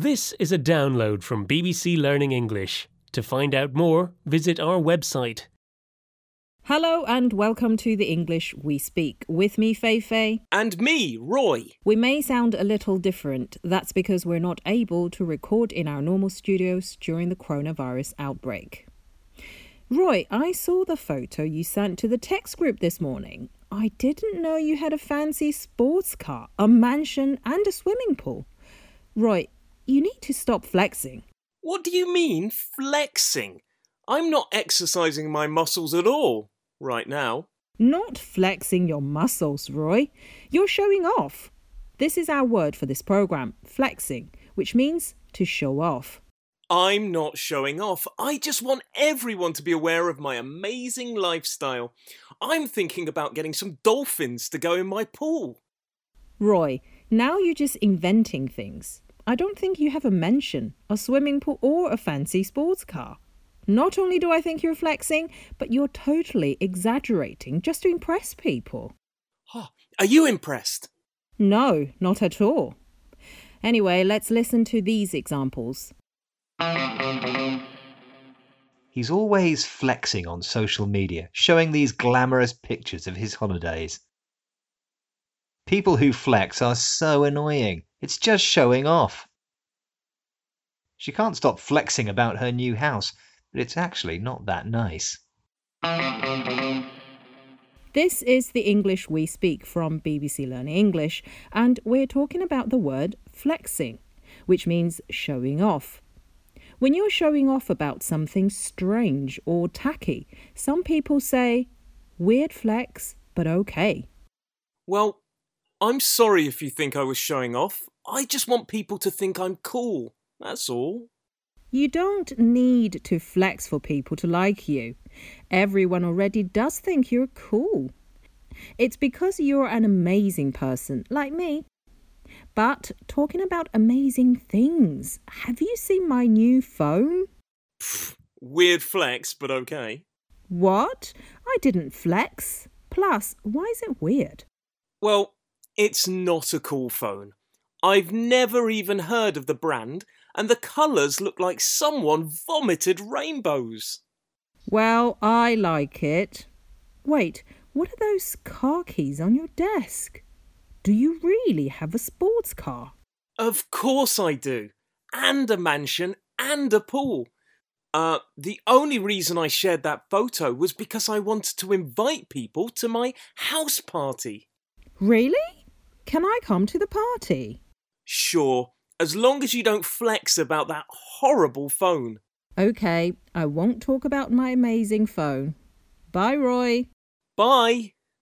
This is a download from BBC Learning English. To find out more, visit our website. Hello and welcome to the English We Speak. With me, Feifei. And me, Roy. We may sound a little different. That's because we're not able to record in our normal studios during the coronavirus outbreak. Roy, I saw the photo you sent to the text group this morning. I didn't know you had a fancy sports car, a mansion, and a swimming pool. Roy, you need to stop flexing. What do you mean, flexing? I'm not exercising my muscles at all right now. Not flexing your muscles, Roy. You're showing off. This is our word for this program, flexing, which means to show off. I'm not showing off. I just want everyone to be aware of my amazing lifestyle. I'm thinking about getting some dolphins to go in my pool. Roy, now you're just inventing things. I don't think you have a mansion, a swimming pool, or a fancy sports car. Not only do I think you're flexing, but you're totally exaggerating just to impress people. Oh, are you impressed? No, not at all. Anyway, let's listen to these examples. He's always flexing on social media, showing these glamorous pictures of his holidays. People who flex are so annoying. It's just showing off. She can't stop flexing about her new house, but it's actually not that nice. This is the English we speak from BBC Learning English, and we're talking about the word flexing, which means showing off. When you're showing off about something strange or tacky, some people say, weird flex, but okay. Well, I'm sorry if you think I was showing off. I just want people to think I'm cool. That's all. You don't need to flex for people to like you. Everyone already does think you're cool. It's because you're an amazing person, like me. But talking about amazing things, have you seen my new phone? Pfft, weird flex, but okay. What? I didn't flex. Plus, why is it weird? Well, it's not a cool phone. I've never even heard of the brand, and the colours look like someone vomited rainbows. Well, I like it. Wait, what are those car keys on your desk? Do you really have a sports car? Of course I do. And a mansion and a pool. Uh, the only reason I shared that photo was because I wanted to invite people to my house party. Really? Can I come to the party? Sure, as long as you don't flex about that horrible phone. Okay, I won't talk about my amazing phone. Bye, Roy. Bye.